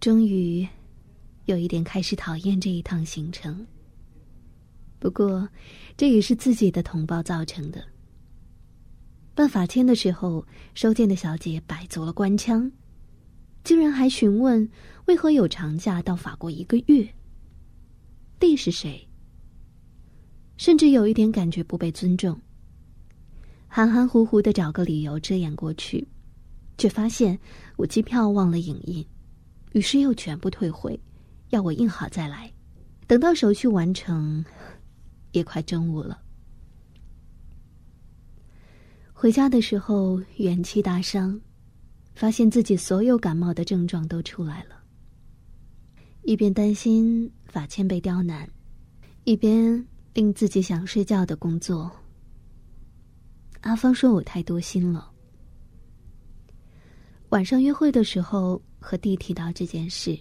终于，有一点开始讨厌这一趟行程。不过，这也是自己的同胞造成的。办法签的时候，收件的小姐摆足了官腔，竟然还询问为何有长假到法国一个月。弟是谁？甚至有一点感觉不被尊重。含含糊糊的找个理由遮掩过去，却发现我机票忘了影印，于是又全部退回，要我印好再来。等到手续完成，也快中午了。回家的时候元气大伤，发现自己所有感冒的症状都出来了。一边担心法签被刁难，一边令自己想睡觉的工作。阿芳说我太多心了。晚上约会的时候和弟提到这件事，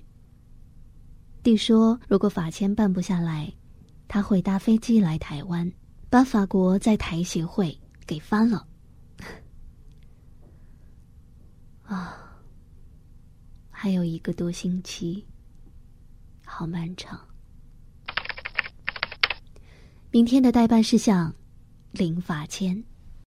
弟说如果法签办不下来，他会搭飞机来台湾，把法国在台协会给翻了。啊，还有一个多星期，好漫长。明天的代办事项，领法签。